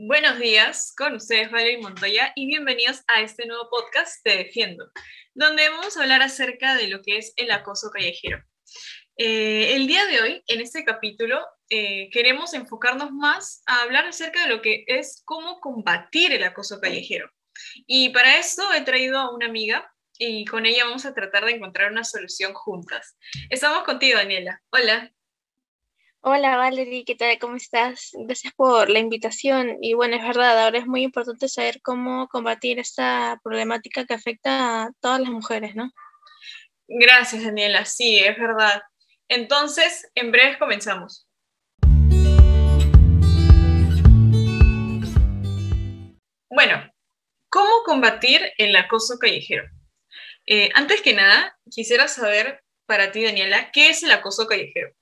Buenos días, con ustedes Valerie Montoya y bienvenidos a este nuevo podcast Te Defiendo, donde vamos a hablar acerca de lo que es el acoso callejero. Eh, el día de hoy, en este capítulo, eh, queremos enfocarnos más a hablar acerca de lo que es cómo combatir el acoso callejero. Y para esto he traído a una amiga y con ella vamos a tratar de encontrar una solución juntas. Estamos contigo, Daniela. Hola. Hola Valerie, ¿qué tal? ¿Cómo estás? Gracias por la invitación. Y bueno, es verdad, ahora es muy importante saber cómo combatir esta problemática que afecta a todas las mujeres, ¿no? Gracias, Daniela. Sí, es verdad. Entonces, en breve comenzamos. Bueno, ¿cómo combatir el acoso callejero? Eh, antes que nada, quisiera saber para ti, Daniela, ¿qué es el acoso callejero?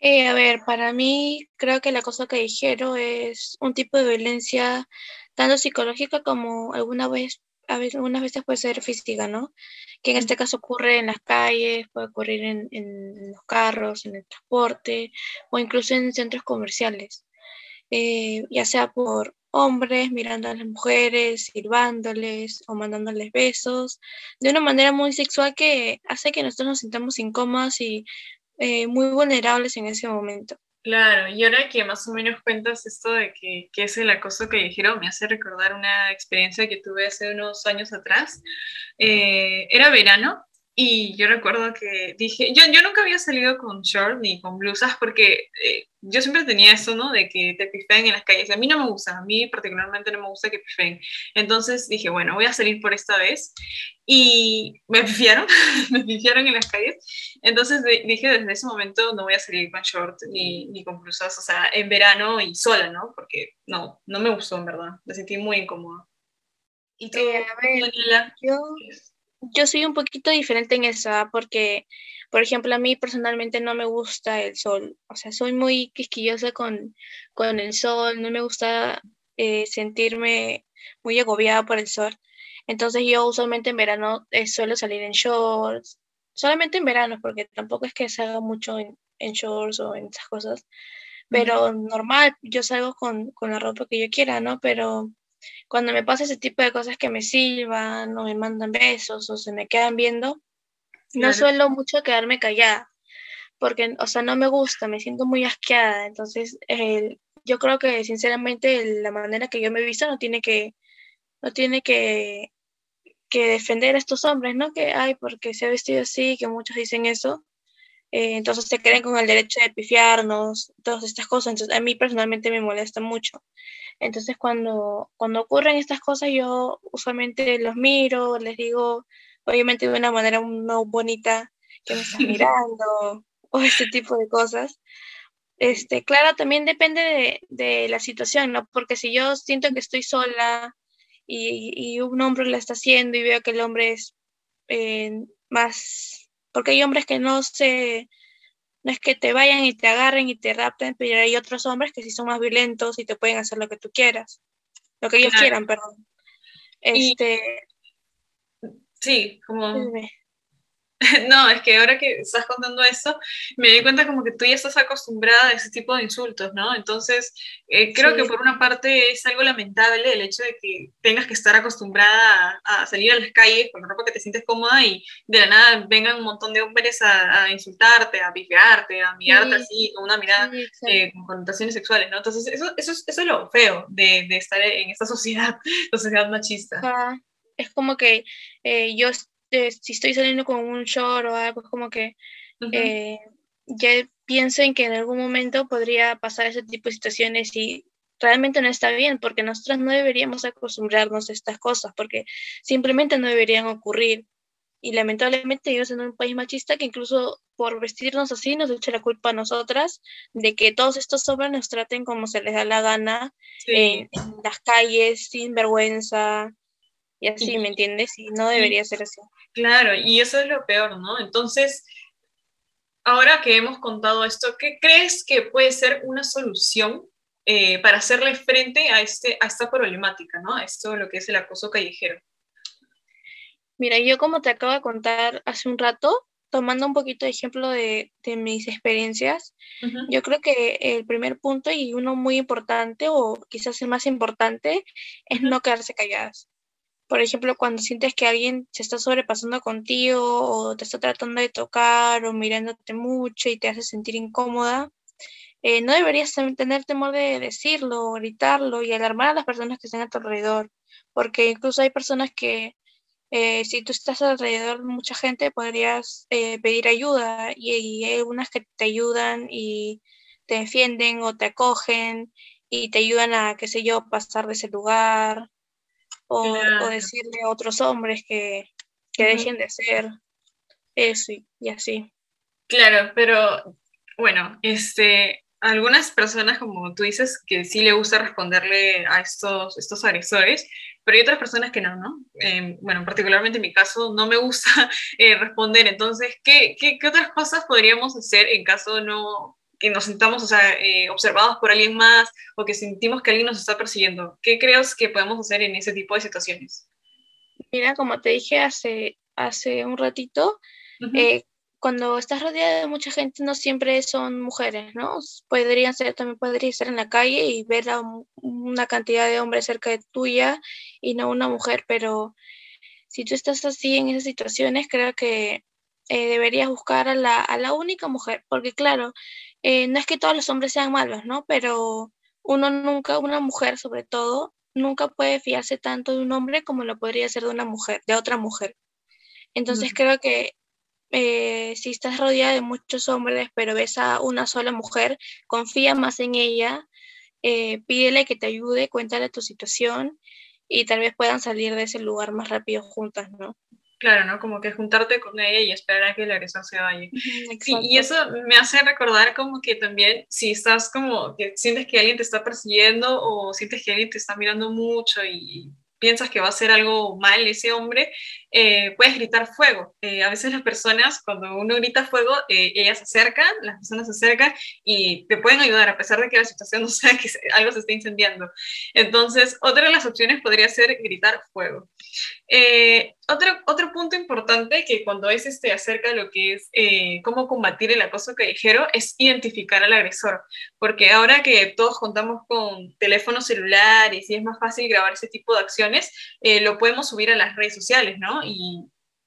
Eh, a ver, para mí creo que el acoso callejero es un tipo de violencia tanto psicológica como alguna vez, a veces, algunas veces puede ser física, ¿no? Que en este caso ocurre en las calles, puede ocurrir en, en los carros, en el transporte o incluso en centros comerciales, eh, ya sea por hombres mirando a las mujeres, silbándoles o mandándoles besos, de una manera muy sexual que hace que nosotros nos sintamos incómodos y eh, muy vulnerables en ese momento. Claro, y ahora que más o menos cuentas esto de que, que, es el acoso callejero, me hace recordar una experiencia que tuve hace unos años atrás. Eh, era verano y yo recuerdo que dije, yo, yo nunca había salido con short ni con blusas porque eh, yo siempre tenía eso, ¿no? De que te pifeen en las calles. A mí no me gusta, a mí particularmente no me gusta que pifeen. Entonces dije, bueno, voy a salir por esta vez. Y me pifiaron, me pifiaron en las calles. Entonces dije, desde ese momento no voy a salir con short ni, ni con blusas, o sea, en verano y sola, ¿no? Porque no, no me gustó, en verdad. Me sentí muy incómoda. ¿Y tú, eh, a ver? Yo yo soy un poquito diferente en esa, porque, por ejemplo, a mí personalmente no me gusta el sol. O sea, soy muy quisquillosa con, con el sol, no me gusta eh, sentirme muy agobiada por el sol. Entonces yo usualmente en verano eh, suelo salir en shorts, solamente en verano, porque tampoco es que salga mucho en, en shorts o en esas cosas. Pero normal, yo salgo con, con la ropa que yo quiera, ¿no? Pero cuando me pasa ese tipo de cosas que me silban o me mandan besos o se me quedan viendo, no suelo mucho quedarme callada, porque, o sea, no me gusta, me siento muy asqueada. Entonces, yo creo que sinceramente la manera que yo me he visto no tiene que, no tiene que, que defender a estos hombres, ¿no? Que, ay, porque se ha vestido así, que muchos dicen eso. Eh, entonces se creen con el derecho de pifiarnos, todas estas cosas. Entonces, a mí personalmente me molesta mucho. Entonces, cuando, cuando ocurren estas cosas, yo usualmente los miro, les digo, obviamente de una manera no bonita, que me estás mirando, o este tipo de cosas. Este, claro, también depende de, de, la situación, ¿no? Porque si yo siento que estoy sola y, y un hombre la está haciendo y veo que el hombre es eh, más, porque hay hombres que no se, no es que te vayan y te agarren y te rapten, pero hay otros hombres que sí son más violentos y te pueden hacer lo que tú quieras. Lo que ellos quieran, perdón. Este. Sí, como. No, es que ahora que estás contando eso, me di cuenta como que tú ya estás acostumbrada a ese tipo de insultos, ¿no? Entonces, eh, creo que por una parte es algo lamentable el hecho de que tengas que estar acostumbrada a, salir a las calles con ropa que te sientes cómoda y de la nada vengan un montón de hombres a, insultarte, a pifiarte, a mirarte así, con una mirada eh, con connotaciones sexuales, ¿no? Entonces, eso, eso, es, eso es lo feo de, de estar en esta sociedad, sociedad machista. es como que eh, yo si estoy saliendo con un short o algo, es como que eh, ya pienso en que en algún momento podría pasar ese tipo de situaciones y realmente no está bien, porque nosotros no deberíamos acostumbrarnos a estas cosas, porque simplemente no deberían ocurrir. Y lamentablemente vivimos en un país machista que incluso por vestirnos así nos echa la culpa a nosotras de que todos estos hombres nos traten como se les da la gana en, las calles, sin vergüenza, y así, ¿me entiendes? Y no debería ser así. Claro, y eso es lo peor, ¿no? Entonces, ahora que hemos contado esto, ¿qué crees que puede ser una solución eh, para hacerle frente a, este, a esta problemática, ¿no? A esto, lo que es el acoso callejero. Mira, yo como te acabo de contar hace un rato, tomando un poquito de ejemplo de, de mis experiencias, yo creo que el primer punto y uno muy importante o quizás el más importante es no quedarse calladas. Por ejemplo, cuando sientes que alguien se está sobrepasando contigo o te está tratando de tocar o mirándote mucho y te hace sentir incómoda, eh, no deberías tener temor de decirlo, gritarlo y alarmar a las personas que estén a tu alrededor, porque incluso hay personas que eh, si tú estás alrededor de mucha gente podrías eh, pedir ayuda y, hay algunas que te ayudan y te defienden o te acogen y te ayudan a, qué sé yo, pasar de ese lugar o, decirle a otros hombres que, que dejen de ser eso y así. Claro, pero bueno, este, algunas personas, como tú dices, que sí le gusta responderle a estos, estos agresores, pero hay otras personas que no, ¿no? Eh, bueno, particularmente en mi caso, no me gusta eh, responder. Entonces, ¿qué, ¿qué, qué, otras cosas podríamos hacer en caso no que nos sintamos, o sea, eh, observados por alguien más o que sentimos que alguien nos está persiguiendo? ¿Qué crees que podemos hacer en ese tipo de situaciones? Mira, como te dije hace, hace un ratito, cuando estás rodeada de mucha gente, no siempre son mujeres, ¿no? Podrían ser, también podría ser en la calle y ver a una cantidad de hombres cerca de tuya y no una mujer, pero si tú estás así en esas situaciones, creo que eh, deberías buscar a la, a la, única mujer, porque claro, eh, no es que todos los hombres sean malos, ¿no? Pero uno nunca, una mujer sobre todo, nunca puede fiarse tanto de un hombre como lo podría ser de una mujer, de otra mujer. Entonces creo que eh, si estás rodeada de muchos hombres, pero ves a una sola mujer, confía más en ella, eh, pídele que te ayude, cuéntale tu situación y tal vez puedan salir de ese lugar más rápido juntas, ¿no? Claro, ¿no? Como que juntarte con ella y esperar a que el agresor se vaya. y eso me hace recordar como que también si estás como que sientes que alguien te está persiguiendo o sientes que alguien te está mirando mucho y piensas que va a ser algo mal ese hombre, eh, puedes gritar fuego. Eh, a veces las personas, cuando uno grita fuego, eh, ellas se acercan, las personas se acercan y te pueden ayudar, a pesar de que la situación no sea que algo se esté incendiando. Entonces, otra de las opciones podría ser gritar fuego. otro, otro punto importante que cuando es este, acerca de lo que es cómo combatir el acoso callejero es identificar al agresor, porque ahora que todos contamos con teléfonos celulares y es más fácil grabar ese tipo de acciones, lo podemos subir a las redes sociales, ¿no? Y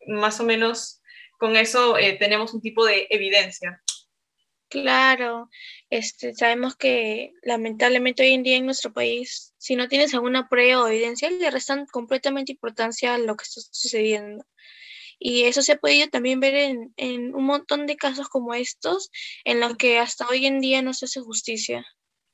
más o menos con eso eh, tenemos un tipo de evidencia. Claro, este, sabemos que lamentablemente hoy en día en nuestro país, si no tienes alguna prueba o evidencia, le restan completamente importancia a lo que está sucediendo. Y eso se ha podido también ver en, en un montón de casos como estos, en los que hasta hoy en día no se hace justicia.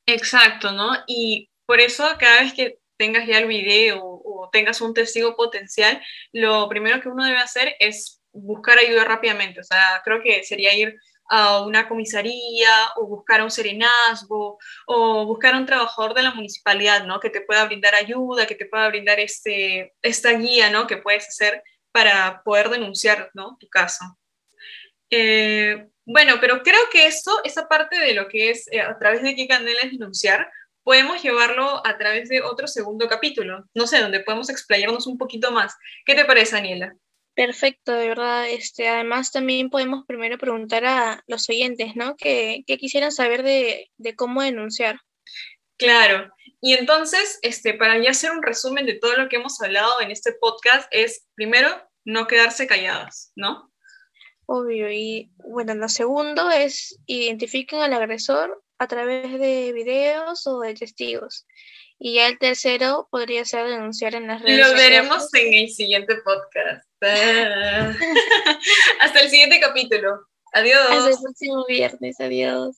Exacto, ¿no? Y por eso cada vez que tengas ya el video tengas un testigo potencial, lo primero que uno debe hacer es buscar ayuda rápidamente. O sea, creo que sería ir a una comisaría o buscar a un serenazgo o buscar a un trabajador de la municipalidad, ¿no? Que te pueda brindar ayuda, que te pueda brindar este, esta guía, ¿no? Que puedes hacer para poder denunciar, ¿no? Tu caso. Eh, bueno, pero creo que esto, esa parte de lo que es eh, a través de qué canal es denunciar, podemos llevarlo a través de otro segundo capítulo, no sé, donde podemos explayarnos un poquito más. ¿Qué te parece, Daniela? Perfecto, de verdad. Este, además, también podemos primero preguntar a los oyentes, ¿no? Que, quisieran saber de, cómo denunciar. Claro. Y entonces, este, para ya hacer un resumen de todo lo que hemos hablado en este podcast, es primero no quedarse calladas, ¿no? Obvio. Y bueno, lo segundo es identifiquen al agresor a través de videos o de testigos. Y ya el tercero podría ser denunciar en las redes Lo veremos en el siguiente podcast. Hasta el siguiente capítulo. Adiós. Hasta el próximo viernes. Adiós.